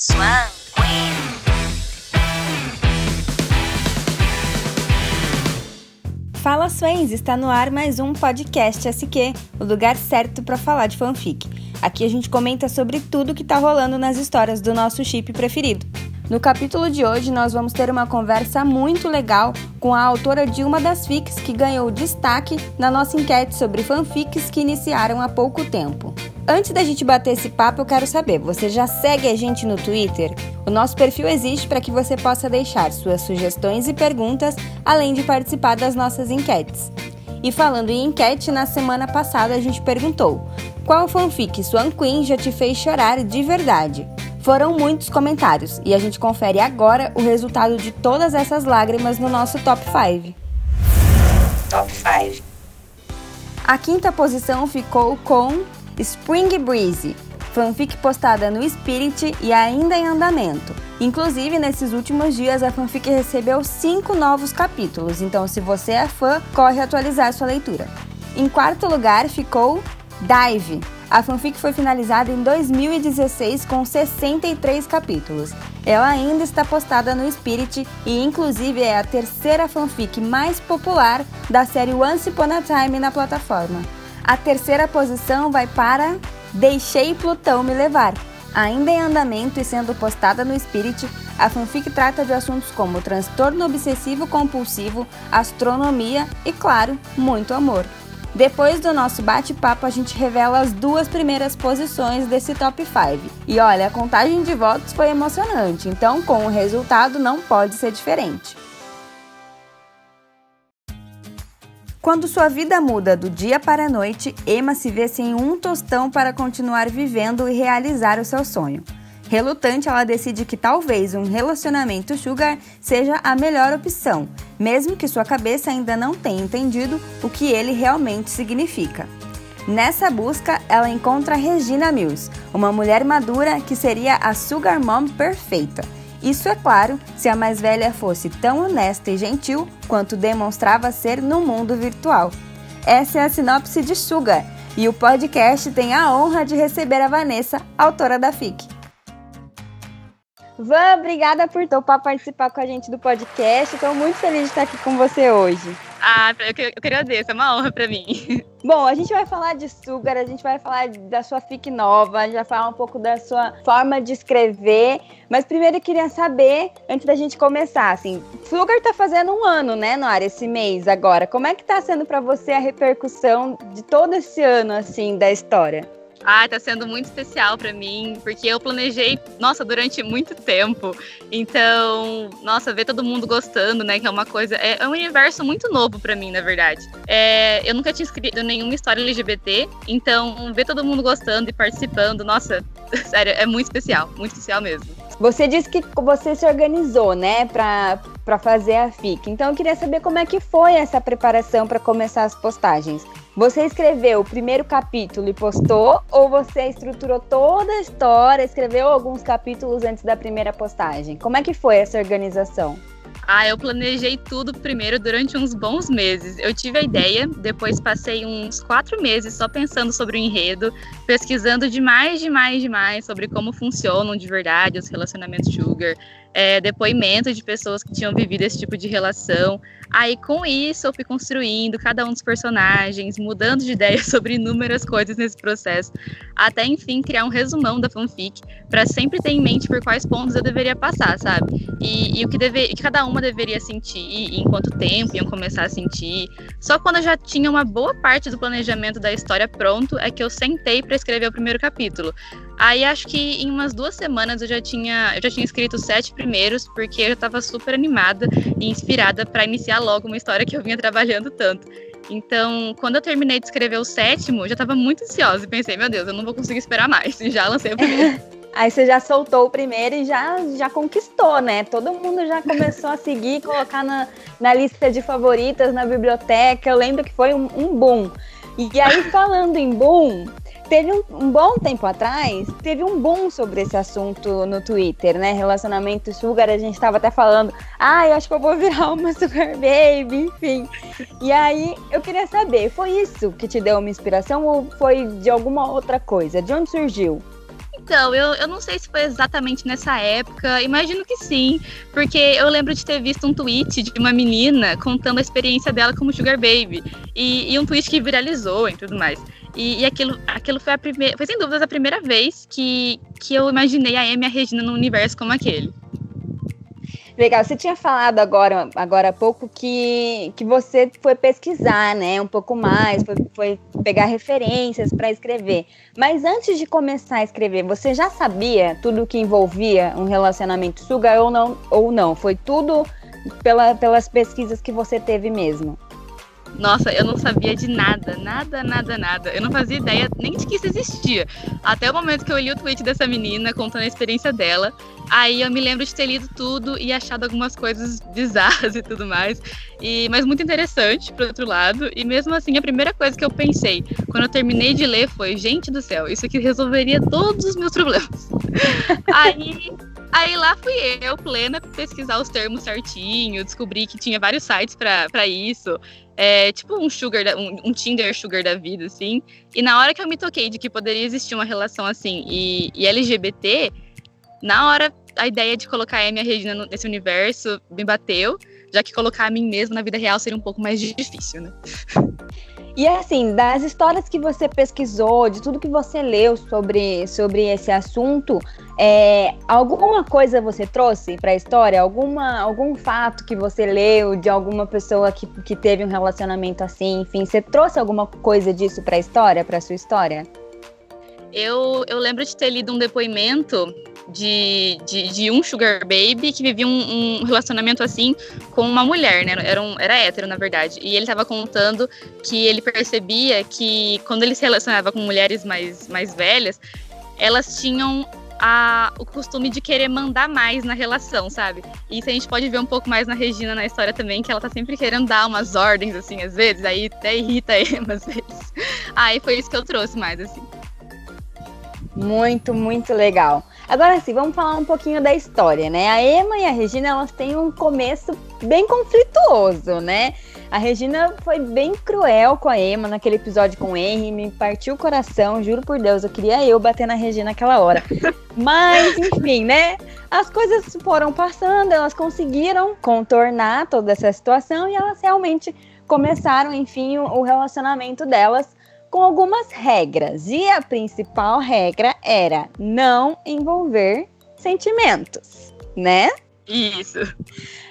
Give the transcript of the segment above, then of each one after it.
Swan Queen. Fala Swans, está no ar mais um podcast SQ, o lugar certo para falar de fanfic. Aqui a gente comenta sobre tudo que tá rolando nas histórias do nosso chip preferido. No capítulo de hoje, nós vamos ter uma conversa muito legal com a autora de uma das fics que ganhou destaque na nossa enquete sobre fanfics que iniciaram há pouco tempo. Antes da gente bater esse papo, eu quero saber: você já segue a gente no Twitter? O nosso perfil existe para que você possa deixar suas sugestões e perguntas, além de participar das nossas enquetes. E falando em enquete, na semana passada a gente perguntou: qual fanfic Swan Queen já te fez chorar de verdade? Foram muitos comentários e a gente confere agora o resultado de todas essas lágrimas no nosso top 5. Top 5. A quinta posição ficou com Spring Breeze, fanfic postada no Spirit e ainda em andamento. Inclusive, nesses últimos dias, a fanfic recebeu cinco novos capítulos, então se você é fã, corre atualizar sua leitura. Em quarto lugar ficou Dive, a fanfic foi finalizada em 2016 com 63 capítulos. Ela ainda está postada no Spirit e, inclusive, é a terceira fanfic mais popular da série Once Upon a Time na plataforma. A terceira posição vai para Deixei Plutão Me Levar. Ainda em andamento e sendo postada no Spirit, a fanfic trata de assuntos como transtorno obsessivo compulsivo, astronomia e, claro, muito amor. Depois do nosso bate-papo, a gente revela as duas primeiras posições desse top 5. E olha, a contagem de votos foi emocionante, então com o resultado não pode ser diferente. Quando sua vida muda do dia para a noite, Emma se vê sem um tostão para continuar vivendo e realizar o seu sonho. Relutante, ela decide que talvez um relacionamento sugar seja a melhor opção, mesmo que sua cabeça ainda não tenha entendido o que ele realmente significa. Nessa busca, ela encontra Regina Mills, uma mulher madura que seria a sugar mom perfeita. Isso é claro se a mais velha fosse tão honesta e gentil quanto demonstrava ser no mundo virtual. Essa é a sinopse de Sugar, e o podcast tem a honra de receber a Vanessa, autora da FIC. Van, obrigada por topar participar com a gente do podcast. Estou muito feliz de estar aqui com você hoje. Ah, eu que, eu que agradeço, é uma honra para mim. Bom, a gente vai falar de Sugar, a gente vai falar da sua fic nova, a gente vai falar um pouco da sua forma de escrever. Mas primeiro eu queria saber, antes da gente começar, assim, Sugar tá fazendo um ano, né, Noara, esse mês agora. Como é que tá sendo para você a repercussão de todo esse ano, assim, da história? Ah, tá sendo muito especial para mim, porque eu planejei, nossa, durante muito tempo. Então, nossa, ver todo mundo gostando, né, que é uma coisa, é, é um universo muito novo para mim, na verdade. É, eu nunca tinha escrito nenhuma história LGBT, então ver todo mundo gostando e participando, nossa, sério, é muito especial, muito especial mesmo. Você disse que você se organizou, né, para fazer a FIC. Então eu queria saber como é que foi essa preparação para começar as postagens. Você escreveu o primeiro capítulo e postou, ou você estruturou toda a história, escreveu alguns capítulos antes da primeira postagem? Como é que foi essa organização? Ah, eu planejei tudo primeiro durante uns bons meses. Eu tive a ideia, depois passei uns quatro meses só pensando sobre o enredo, pesquisando demais, demais, demais sobre como funcionam de verdade os relacionamentos sugar, é, depoimentos de pessoas que tinham vivido esse tipo de relação. Aí, com isso, eu fui construindo cada um dos personagens, mudando de ideia sobre inúmeras coisas nesse processo, até enfim criar um resumão da fanfic, para sempre ter em mente por quais pontos eu deveria passar, sabe? E, e o que, deve, que cada uma deveria sentir, e em quanto tempo iam começar a sentir. Só quando eu já tinha uma boa parte do planejamento da história pronto é que eu sentei para escrever o primeiro capítulo. Aí acho que em umas duas semanas eu já tinha, eu já tinha escrito sete primeiros, porque eu estava super animada e inspirada para iniciar logo uma história que eu vinha trabalhando tanto. Então, quando eu terminei de escrever o sétimo, eu já estava muito ansiosa e pensei, meu Deus, eu não vou conseguir esperar mais. E já lancei o primeiro. Aí você já soltou o primeiro e já, já conquistou, né? Todo mundo já começou a seguir, colocar na, na lista de favoritas na biblioteca. Eu lembro que foi um, um boom. E aí, falando em boom, Teve um, um, bom tempo atrás, teve um boom sobre esse assunto no Twitter, né? Relacionamento sugar, a gente tava até falando, ah, eu acho que eu vou virar uma sugar baby, enfim. E aí, eu queria saber, foi isso que te deu uma inspiração ou foi de alguma outra coisa? De onde surgiu? Então, eu, eu não sei se foi exatamente nessa época, imagino que sim, porque eu lembro de ter visto um tweet de uma menina contando a experiência dela como Sugar Baby, e, e um tweet que viralizou e tudo mais. E, e, aquilo, aquilo foi a primeira, foi sem dúvidas a primeira vez que, que eu imaginei a Amy e a Regina num universo como aquele. Legal, você tinha falado agora, agora há pouco que, que você foi pesquisar, né, um pouco mais, foi, foi pegar referências para escrever. Mas antes de começar a escrever, você já sabia tudo que envolvia um relacionamento sugar ou não? Ou não? Foi tudo pela, pelas pesquisas que você teve mesmo? Nossa, eu não sabia de nada, nada, nada, nada. Eu não fazia ideia nem de que isso existia. Até o momento que eu li o tweet dessa menina contando a experiência dela. Aí eu me lembro de ter lido tudo e achado algumas coisas bizarras e tudo mais. E, mas muito interessante, por outro lado. E mesmo assim, a primeira coisa que eu pensei quando eu terminei de ler foi: gente do céu, isso aqui resolveria todos os meus problemas. aí Aí lá fui eu, plena, pesquisar os termos certinho, descobri que tinha vários sites para isso. É, tipo um sugar, da, um, um, Tinder sugar da vida, assim. E na hora que eu me toquei de que poderia existir uma relação assim e, e LGBT, na hora a ideia de colocar a Amy e a Regina nesse universo me bateu, já que colocar a mim mesma na vida real seria um pouco mais difícil, né? E assim, das histórias que você pesquisou, de tudo que você leu sobre, sobre esse assunto, é, alguma coisa você trouxe para a história? Alguma, algum fato que você leu de alguma pessoa que, que teve um relacionamento assim? Enfim, você trouxe alguma coisa disso para a história, para sua história? Eu, eu lembro de ter lido um depoimento de, de, de, um sugar baby que vivia um, um, relacionamento assim com uma mulher, né? Era, um, era hétero, na verdade. E ele estava contando que ele percebia que quando ele se relacionava com mulheres mais, mais velhas, elas tinham a, o costume de querer mandar mais na relação, sabe? Isso a gente pode ver um pouco mais na Regina na história também, que ela tá sempre querendo dar umas ordens, assim, às vezes, aí até irrita ele, às vezes. Aí foi isso que eu trouxe mais, assim. Muito, muito legal. Agora sim, vamos falar um pouquinho da história, né? A Emma e a Regina, elas têm um começo bem conflituoso, né? A Regina foi bem cruel com a Emma naquele episódio com o Henry, me partiu o coração, juro por Deus, eu queria eu bater na Regina naquela hora. Mas, enfim, né? As coisas foram passando, elas conseguiram contornar toda essa situação e elas realmente começaram, enfim, o relacionamento delas com algumas regras. E a principal regra era não envolver sentimentos, né? Isso.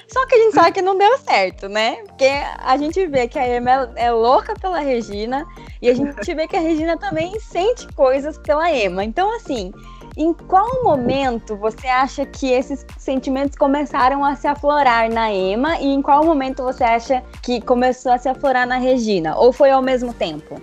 Só que a gente sabe que não deu certo, né? Porque a gente vê que a Emma é louca pela Regina e a gente vê que a Regina também sente coisas pela Emma. Então, assim, em qual momento você acha que esses sentimentos começaram a se aflorar na Emma e em qual momento você acha que começou a se aflorar na Regina? Ou foi ao mesmo tempo?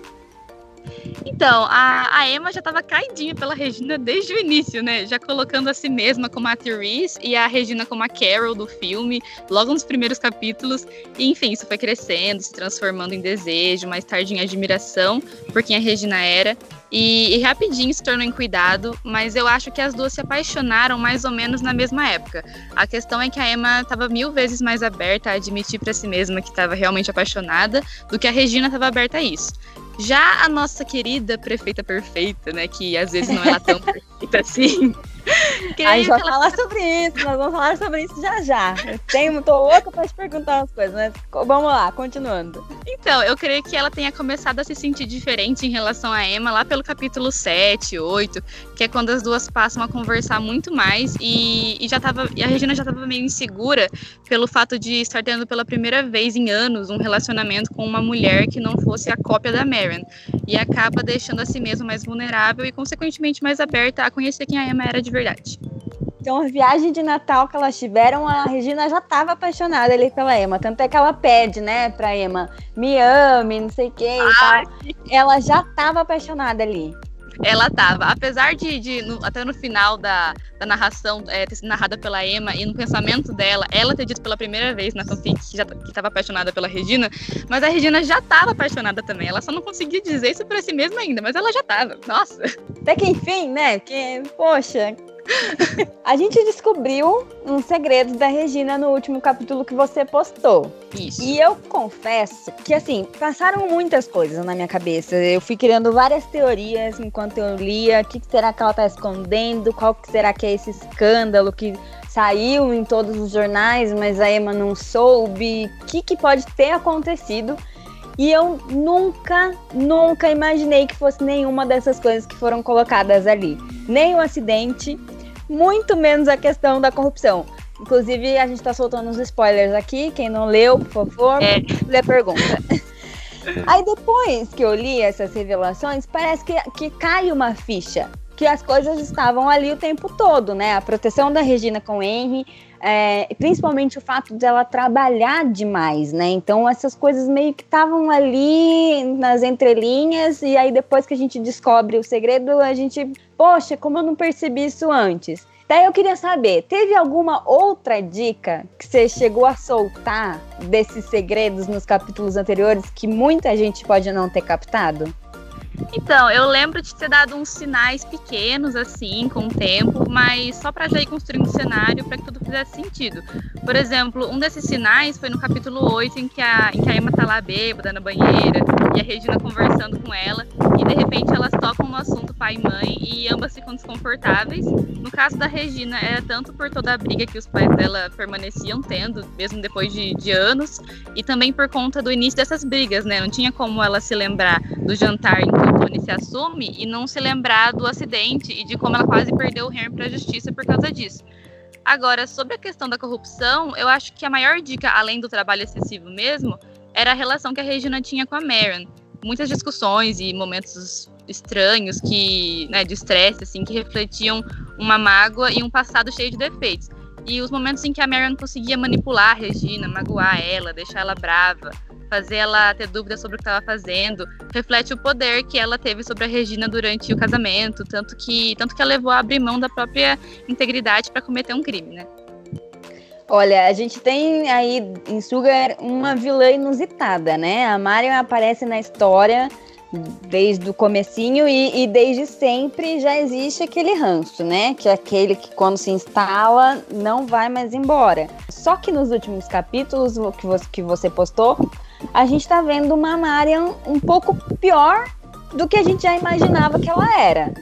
Então, a, a Emma já estava caidinha pela Regina desde o início, né? Já colocando a si mesma como a Therese e a Regina como a Carol do filme, logo nos primeiros capítulos. E, enfim, isso foi crescendo, se transformando em desejo, mais tarde em admiração por quem a Regina era. E, e, rapidinho se tornou em cuidado, mas eu acho que as duas se apaixonaram mais ou menos na mesma época. A questão é que a Emma estava mil vezes mais aberta a admitir para si mesma que estava realmente apaixonada do que a Regina estava aberta a isso. Já a nossa querida prefeita perfeita, né, que às vezes não é tão perfeita assim, a gente vai falar sobre isso, nós vamos falar sobre isso já já. Eu tenho, tô louca pra te perguntar umas coisas, mas vamos lá, continuando. Então, eu creio que ela tenha começado a se sentir diferente em relação a Emma lá pelo capítulo 7, 8, que é quando as duas passam a conversar muito mais e, e já tava, e a Regina já tava meio insegura pelo fato de estar tendo pela primeira vez em anos um relacionamento com uma mulher que não fosse a cópia da Maren. E acaba deixando a si mesma mais vulnerável e, consequentemente, mais aberta a conhecer quem a Emma era de verdade. Então, a viagem de Natal que elas tiveram, a Regina já estava apaixonada ali pela Emma. Tanto é que ela pede, né, pra Emma, me ame, não sei o que e tal. Ela já estava apaixonada ali. Ela estava, apesar de, de no, até no final da, da narração é, ter sido narrada pela Emma e no pensamento dela, ela ter dito pela primeira vez na fanfic que estava apaixonada pela Regina, mas a Regina já estava apaixonada também. Ela só não conseguia dizer isso para si mesma ainda, mas ela já estava. Nossa. Até que enfim, né? Que, poxa, A gente descobriu um segredo da Regina no último capítulo que você postou. Isso. E eu confesso que, assim, passaram muitas coisas na minha cabeça. Eu fui criando várias teorias enquanto eu lia. O que será que ela tá escondendo? Qual que será que é esse escândalo que saiu em todos os jornais, mas a Emma não soube? O que, que pode ter acontecido? E eu nunca, nunca imaginei que fosse nenhuma dessas coisas que foram colocadas ali. Nem o acidente, muito menos a questão da corrupção. Inclusive, a gente tá soltando uns spoilers aqui. Quem não leu, por favor, É. lê a pergunta. Aí depois que eu li essas revelações, parece que, que cai uma ficha. Que as coisas estavam ali o tempo todo, né? A proteção da Regina com o Henry, é, principalmente o fato dela trabalhar demais, né? Então essas coisas meio que estavam ali nas entrelinhas, e aí depois que a gente descobre o segredo, a gente, poxa, como eu não percebi isso antes? Daí eu queria saber, teve alguma outra dica que você chegou a soltar desses segredos nos capítulos anteriores que muita gente pode não ter captado? Então, eu lembro de ter dado uns sinais pequenos, assim, com o tempo, mas só para já ir construindo o cenário para que tudo fizesse sentido. Por exemplo, um desses sinais foi no capítulo 8, em que a, em que a Emma tá lá bêbada na banheira e a Regina conversando com ela, e de repente elas tocam no assunto pai e mãe e ambas ficam desconfortáveis. No caso da Regina, era tanto por toda a briga que os pais dela permaneciam tendo, mesmo depois de, de anos, e também por conta do início dessas brigas, né? Não tinha como ela se lembrar do jantar em que o Tony se assume e não se lembrar do acidente e de como ela quase perdeu o Henry para a justiça por causa disso. Agora, sobre a questão da corrupção, eu acho que a maior dica, além do trabalho excessivo mesmo, era a relação que a Regina tinha com a Marion. Muitas discussões e momentos estranhos que, né, de estresse, assim, que refletiam uma mágoa e um passado cheio de defeitos. E os momentos em que a Marion conseguia manipular a Regina, magoar ela, deixar ela brava, fazer ela ter dúvidas sobre o que estava fazendo, reflete o poder que ela teve sobre a Regina durante o casamento, tanto que, tanto que ela levou a abrir mão da própria integridade para cometer um crime, né? Olha, a gente tem aí em Sugar uma vilã inusitada, né? A Marion aparece na história desde o comecinho e, e, desde sempre já existe aquele ranço, né? Que é aquele que quando se instala não vai mais embora. Só que nos últimos capítulos que você, que você postou, a gente tá vendo uma Marion um pouco pior do que a gente já imaginava que ela era.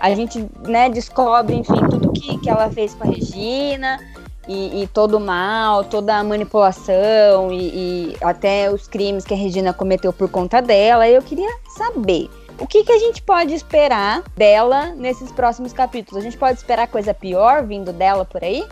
A gente né, descobre, enfim, tudo que, que ela fez com a Regina, e, e, todo o mal, toda a manipulação e, e, até os crimes que a Regina cometeu por conta dela. Eu queria saber o que, que a gente pode esperar dela nesses próximos capítulos. A gente pode esperar coisa pior vindo dela por aí?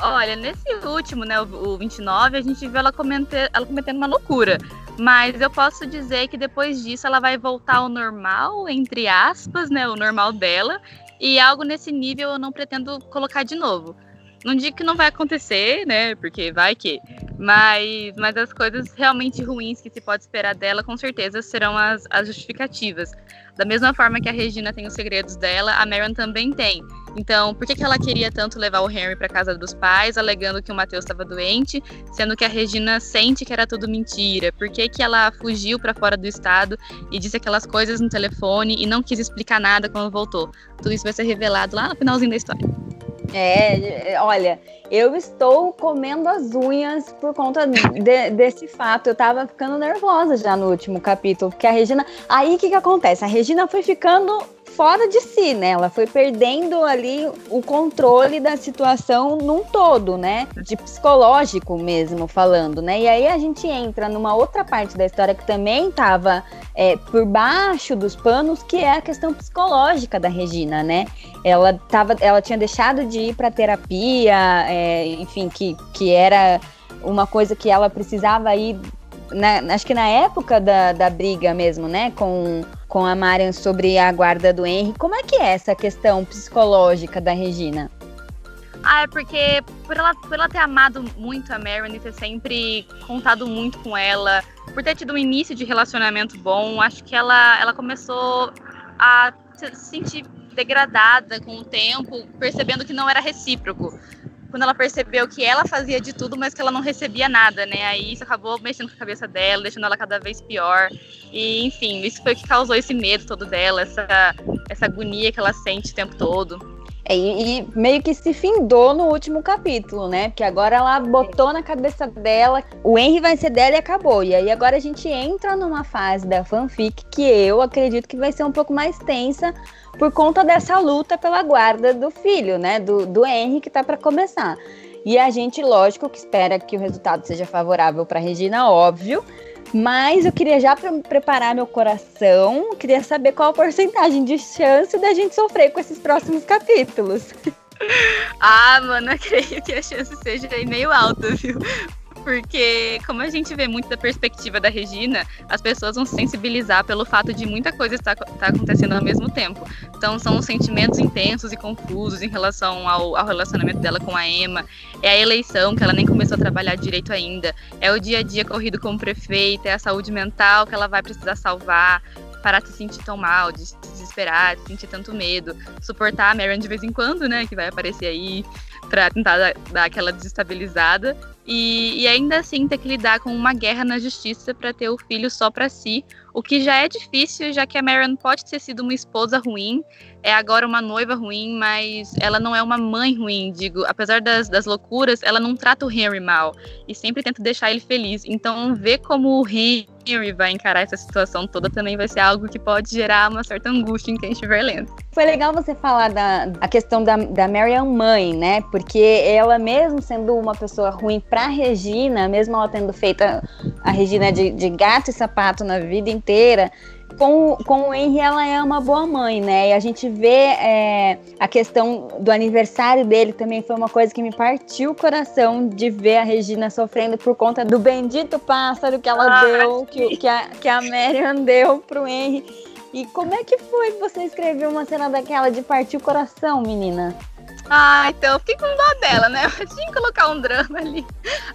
Olha, nesse último, né, o, o 29, a gente viu ela, cometer, ela cometendo uma loucura. Mas eu posso dizer que depois disso ela vai voltar ao normal, entre aspas, né? O normal dela. E algo nesse nível eu não pretendo colocar de novo. Não digo que não vai acontecer, né? Porque vai que. Mas, mas as coisas realmente ruins que se pode esperar dela, com certeza, serão as, as justificativas. Da mesma forma que a Regina tem os segredos dela, a Marion também tem. Então, por que, que ela queria tanto levar o Henry para casa dos pais, alegando que o Matheus estava doente, sendo que a Regina sente que era tudo mentira? Por que, que ela fugiu para fora do estado e disse aquelas coisas no telefone e não quis explicar nada quando voltou? Tudo isso vai ser revelado lá no finalzinho da história. É, olha, eu estou comendo as unhas por conta de, desse fato. Eu tava ficando nervosa já no último capítulo, porque a Regina. Aí o que, que acontece? A Regina foi ficando fora de si, né? Ela foi perdendo ali o controle da situação num todo, né? De psicológico mesmo falando, né? E aí a gente entra numa outra parte da história que também tava é, por baixo dos panos, que é a questão psicológica da Regina, né? Ela, tava, ela tinha deixado de ir para terapia, é, enfim, que, que era uma coisa que ela precisava ir na, acho que na época da, da briga mesmo, né, com, com a Marion sobre a guarda do Henry, como é que é essa questão psicológica da Regina? Ah, é porque por ela, por ela ter amado muito a Marion e ter sempre contado muito com ela, por ter tido um início de relacionamento bom, acho que ela, ela começou a se sentir degradada com o tempo, percebendo que não era recíproco quando ela percebeu que ela fazia de tudo, mas que ela não recebia nada, né? Aí isso acabou mexendo com a cabeça dela, deixando ela cada vez pior. E, enfim, isso foi o que causou esse medo todo dela, essa, essa agonia que ela sente o tempo todo. É, e, meio que se findou no último capítulo, né? Porque agora ela botou na cabeça dela, o Henry vai ser dela e acabou. E aí agora a gente entra numa fase da fanfic que eu acredito que vai ser um pouco mais tensa por conta dessa luta pela guarda do filho, né? Do, do Henry que tá para começar. E a gente, lógico, que espera que o resultado seja favorável para Regina, óbvio. Mas eu queria já preparar meu coração, queria saber qual a porcentagem de chance da gente sofrer com esses próximos capítulos. Ah, mano, eu creio que a chance seja meio alta, viu? Porque como a gente vê muito da perspectiva da Regina, as pessoas vão se sensibilizar pelo fato de muita coisa estar, estar acontecendo ao mesmo tempo. Então são sentimentos intensos e confusos em relação ao, ao, relacionamento dela com a Emma. É a eleição, que ela nem começou a trabalhar direito ainda. É o dia a dia corrido como prefeita, é a saúde mental que ela vai precisar salvar parar de se sentir tão mal, de se desesperar, de sentir tanto medo, suportar a Marion de vez em quando, né, que vai aparecer aí para tentar dar, dar, aquela desestabilizada e, e, ainda assim ter que lidar com uma guerra na justiça para ter o filho só para si, o que já é difícil, já que a Marion pode ter sido uma esposa ruim, é agora uma noiva ruim, mas ela não é uma mãe ruim, digo, apesar das, das loucuras, ela não trata o Henry mal e sempre tenta deixar ele feliz. Então, ver como o Henry vai encarar essa situação toda também vai ser algo que pode gerar uma certa angústia em quem estiver lendo. Foi legal você falar da a questão da, da Marion mãe, né? Porque ela, mesmo sendo uma pessoa ruim pra Regina, mesmo ela tendo feito a, a Regina de, de gato e sapato na vida inteira, com, com o Henry, ela é uma boa mãe, né? E a gente vê é, a questão do aniversário dele também foi uma coisa que me partiu o coração de ver a Regina sofrendo por conta do bendito pássaro que ela ah, deu, que, que, a, que a Marion deu pro Henry. E como é que foi você escrever uma cena daquela de partir o coração, menina? Ah, então fiquei com dó dela, né? Eu tinha que colocar um drama ali.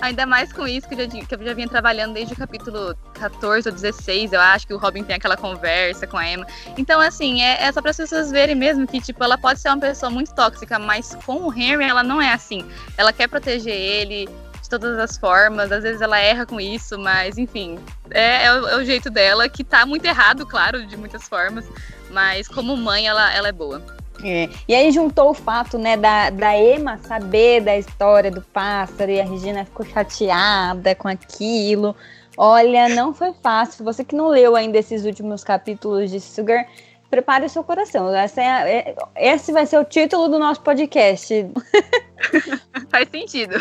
Ainda mais com isso que eu, já, que eu já vinha trabalhando desde o capítulo 14 ou 16, eu acho que o Robin tem aquela conversa com a Emma. Então, assim, é, é só para as pessoas verem mesmo que, tipo, ela pode ser uma pessoa muito tóxica, mas com o Henry ela não é assim. Ela quer proteger ele de todas as formas, às vezes ela erra com isso, mas enfim, é, é, o, é o jeito dela, que tá muito errado, claro, de muitas formas, mas como mãe ela, ela é boa. É. E aí juntou o fato, né, da, da Emma saber da história do pássaro e a Regina ficou chateada com aquilo. Olha, não foi fácil. Você que não leu ainda esses últimos capítulos de Sugar, prepare o seu coração. É, é, esse vai ser o título do nosso podcast. Faz sentido.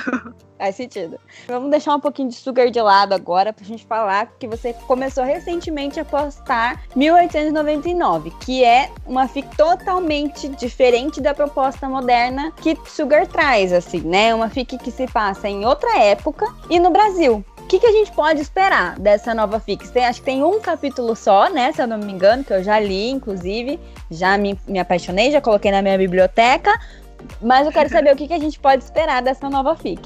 Faz sentido. Vamos deixar um pouquinho de sugar de lado agora pra gente falar que você começou recentemente a postar 1899, que é uma fic totalmente diferente da proposta moderna que Sugar traz, assim, né? Uma fic que se passa em outra época e no Brasil. O que, que a gente pode esperar dessa nova fic? Tem, acho que tem um capítulo só, né? Se eu não me engano, que eu já li, inclusive. Já me, me apaixonei, já coloquei na minha biblioteca. Mas eu quero saber o que, que a gente pode esperar dessa nova fic.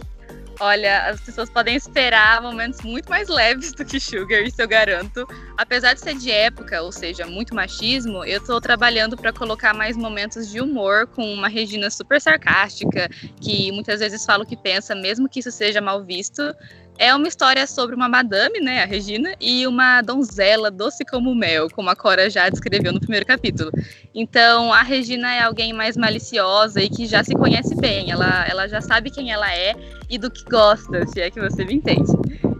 Olha, as pessoas podem esperar momentos muito mais leves do que Sugar, isso eu garanto. Apesar de ser de época, ou seja, muito machismo, eu tô trabalhando para colocar mais momentos de humor com uma Regina super sarcástica, que muitas vezes fala o que pensa, mesmo que isso seja mal visto. É uma história sobre uma madame, né, a Regina, e uma donzela doce como mel, como a Cora já descreveu no primeiro capítulo. Então, a Regina é alguém mais maliciosa e que já se conhece bem. Ela, ela já sabe quem ela é e do que gosta, se é que você me entende.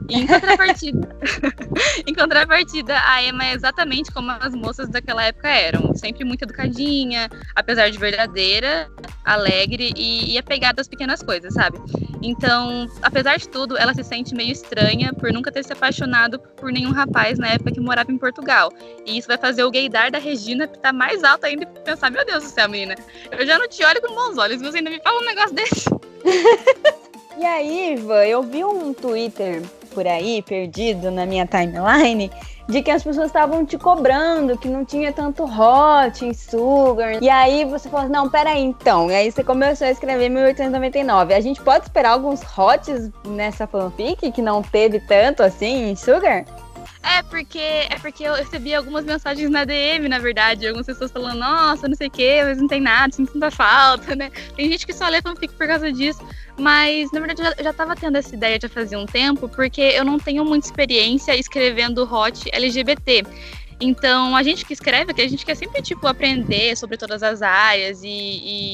Em contrapartida, em contrapartida, a Emma é exatamente como as moças daquela época eram, sempre muito educadinha, apesar de verdadeira, alegre e, e apegada às pequenas coisas, sabe? Então, apesar de tudo, ela se sente meio estranha por nunca ter se apaixonado por nenhum rapaz na época que morava em Portugal. E isso vai fazer o gaydar da Regina estar tá mais alto ainda e pensar, meu Deus do céu, menina, eu já não te olho com bons olhos, você ainda me fala um negócio desse. E aí, Iva, eu vi um Twitter por aí, perdido na minha timeline, de que as pessoas estavam te cobrando, que não tinha tanto hot em Sugar. E aí você falou não, peraí então. E aí você começou a escrever 1899. A gente pode esperar alguns hots nessa fanfic que não teve tanto assim em Sugar? É porque é porque eu recebi algumas mensagens na DM, na verdade, algumas pessoas falando, nossa, não sei o que, mas não tem nada, sinto tanta falta, né? Tem gente que só lê fanfic por causa disso. Mas, na verdade, eu já, já tava tendo essa ideia de fazer um tempo, porque eu não tenho muita experiência escrevendo hot LGBT. Então, a gente que escreve, que a gente quer sempre, tipo, aprender sobre todas as áreas e,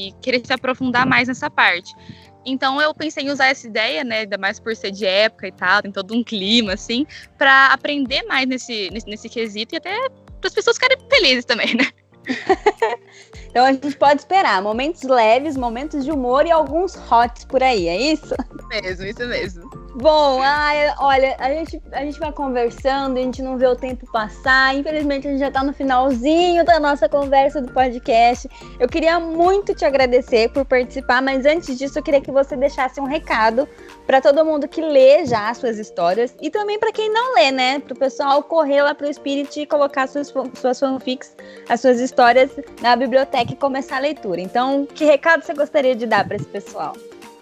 e querer se aprofundar mais nessa parte. Então eu pensei em usar essa ideia, né, ainda mais por ser de época e tal, tem todo um clima assim, para aprender mais nesse, nesse, nesse quesito e até para as pessoas ficarem felizes também, né? então a gente pode esperar momentos leves, momentos de humor e alguns hots por aí, é isso? Mesmo, isso mesmo. Bom, ai, olha, a gente, a gente vai conversando, a gente não vê o tempo passar. Infelizmente, a gente já tá no finalzinho da nossa conversa do podcast. Eu queria muito te agradecer por participar, mas antes disso, eu queria que você deixasse um recado para todo mundo que lê já as suas histórias e também para quem não lê, né? Para o pessoal correr lá pro Spirit e colocar suas, suas fanfics, as suas histórias na biblioteca e começar a leitura. Então, que recado você gostaria de dar para esse pessoal?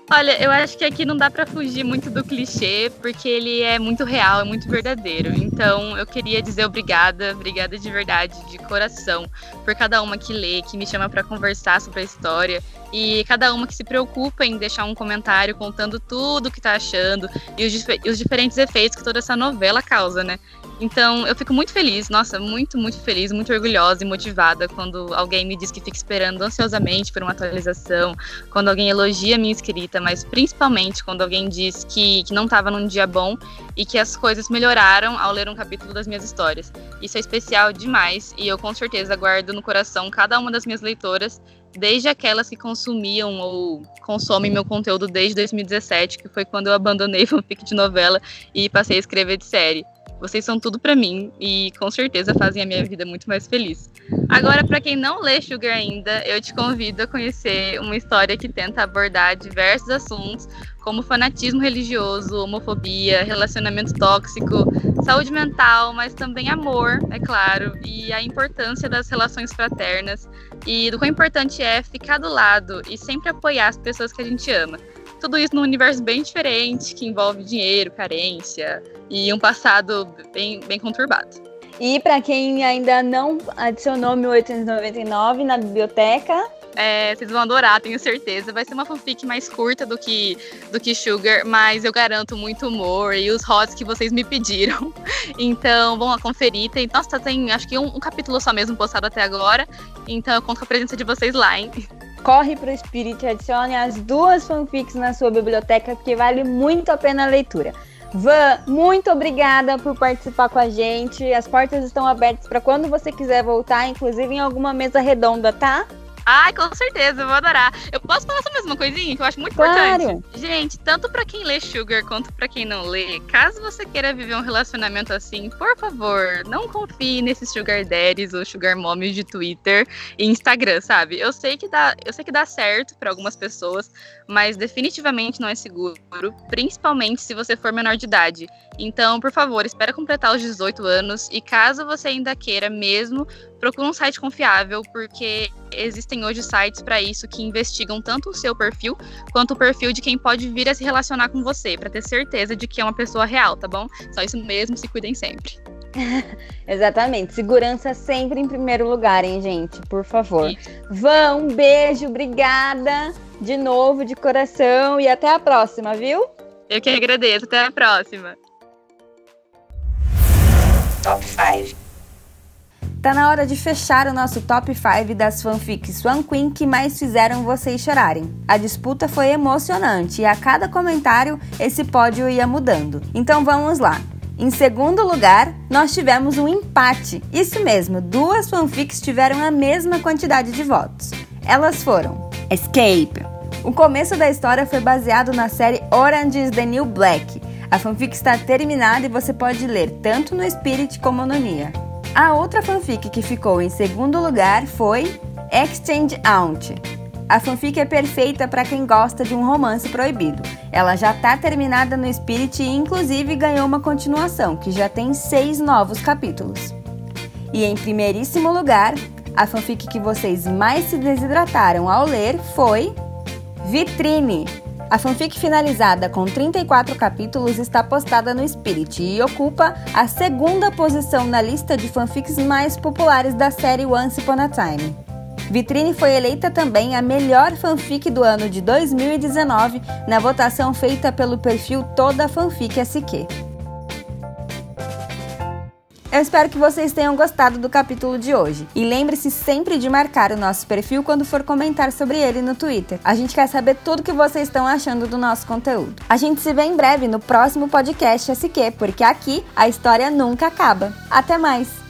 Olha, eu acho que aqui não dá para fugir muito do clichê, porque ele é muito real, é muito verdadeiro. Então, eu queria dizer obrigada, obrigada de verdade, de coração, por cada uma que lê, que me chama para conversar sobre a história e cada uma que se preocupa em deixar um comentário contando tudo o que tá achando e os, e os diferentes efeitos que toda essa novela causa, né? Então, eu fico muito feliz, nossa, muito, muito feliz, muito orgulhosa e motivada quando alguém me diz que fica esperando ansiosamente por uma atualização, quando alguém elogia a minha escrita, mas principalmente quando alguém diz que, que não estava num dia bom e que as coisas melhoraram ao ler um capítulo das minhas histórias. Isso é especial demais e eu com certeza guardo no coração cada uma das minhas leitoras desde aquelas que consumiam ou consomem meu conteúdo desde 2017, que foi quando eu abandonei fanfic de novela e passei a escrever de série. Vocês são tudo para mim e com certeza fazem a minha vida muito mais feliz. Agora, para quem não lê Sugar ainda, eu te convido a conhecer uma história que tenta abordar diversos assuntos, como fanatismo religioso, homofobia, relacionamento tóxico, saúde mental, mas também amor, é claro, e a importância das relações fraternas e do quão importante é ficar do lado e sempre apoiar as pessoas que a gente ama. Tudo isso num universo bem diferente, que envolve dinheiro, carência e um passado bem, bem conturbado. E para quem ainda não adicionou 1899 na biblioteca, é, vocês vão adorar, tenho certeza. Vai ser uma fanfic mais curta do que, do que Sugar, mas eu garanto muito humor e os hots que vocês me pediram. Então, vão lá conferir. Tem, nossa, tem acho que um, um capítulo só mesmo postado até agora. Então, eu conto com a presença de vocês lá, hein? Corre pro Spirit e adicione as duas fanfics na sua biblioteca, porque vale muito a pena a leitura. Van, muito obrigada por participar com a gente. As portas estão abertas para quando você quiser voltar, inclusive em alguma mesa redonda, tá? Ai, com certeza, eu vou adorar. Eu posso falar só mais uma coisinha que eu acho muito claro. importante? Gente, tanto para quem lê Sugar quanto para quem não lê, caso você queira viver um relacionamento assim, por favor, não confie nesses Sugar Daddies ou Sugar Mommies de Twitter e Instagram, sabe? Eu sei que dá, eu sei que dá certo para algumas pessoas, mas definitivamente não é seguro, principalmente se você for menor de idade. Então, por favor, espera completar os 18 anos e caso você ainda queira mesmo, procure um site confiável, porque existem hoje sites para isso que investigam tanto o seu perfil quanto o perfil de quem pode vir a se relacionar com você, para ter certeza de que é uma pessoa real, tá bom? Só isso mesmo, se cuidem sempre. Exatamente. Segurança sempre em primeiro lugar, hein, gente? Por favor. Vão, um beijo, obrigada de novo, de coração, e até a próxima, viu? Eu que agradeço, até a próxima. Top 5 Tá na hora de fechar o nosso top 5 das fanfics Swan Queen que mais fizeram vocês chorarem. A disputa foi emocionante e a cada comentário esse pódio ia mudando. Então vamos lá. Em segundo lugar, nós tivemos um empate. Isso mesmo, duas fanfics tiveram a mesma quantidade de votos. Elas foram Escape. O começo da história foi baseado na série Orange is the New Black. A fanfic está terminada e você pode ler tanto no Spirit como no Nia. A outra fanfic que ficou em segundo lugar foi Exchange Out. A fanfic é perfeita para quem gosta de um romance proibido. Ela já está terminada no Spirit e, inclusive, ganhou uma continuação, que já tem seis novos capítulos. E em primeiríssimo lugar, a fanfic que vocês mais se desidrataram ao ler foi Vitrine, a fanfic finalizada com 34 capítulos está postada no Spirit e ocupa a segunda posição na lista de fanfics mais populares da série Once Upon a Time. Vitrine foi eleita também a melhor fanfic do ano de 2019 na votação feita pelo perfil Toda Fanfic SQ. Eu espero que vocês tenham gostado do capítulo de hoje. E lembre-se sempre de marcar o nosso perfil quando for comentar sobre ele no Twitter. A gente quer saber tudo que vocês estão achando do nosso conteúdo. A gente se vê em breve no próximo podcast SQ, porque aqui a história nunca acaba. Até mais!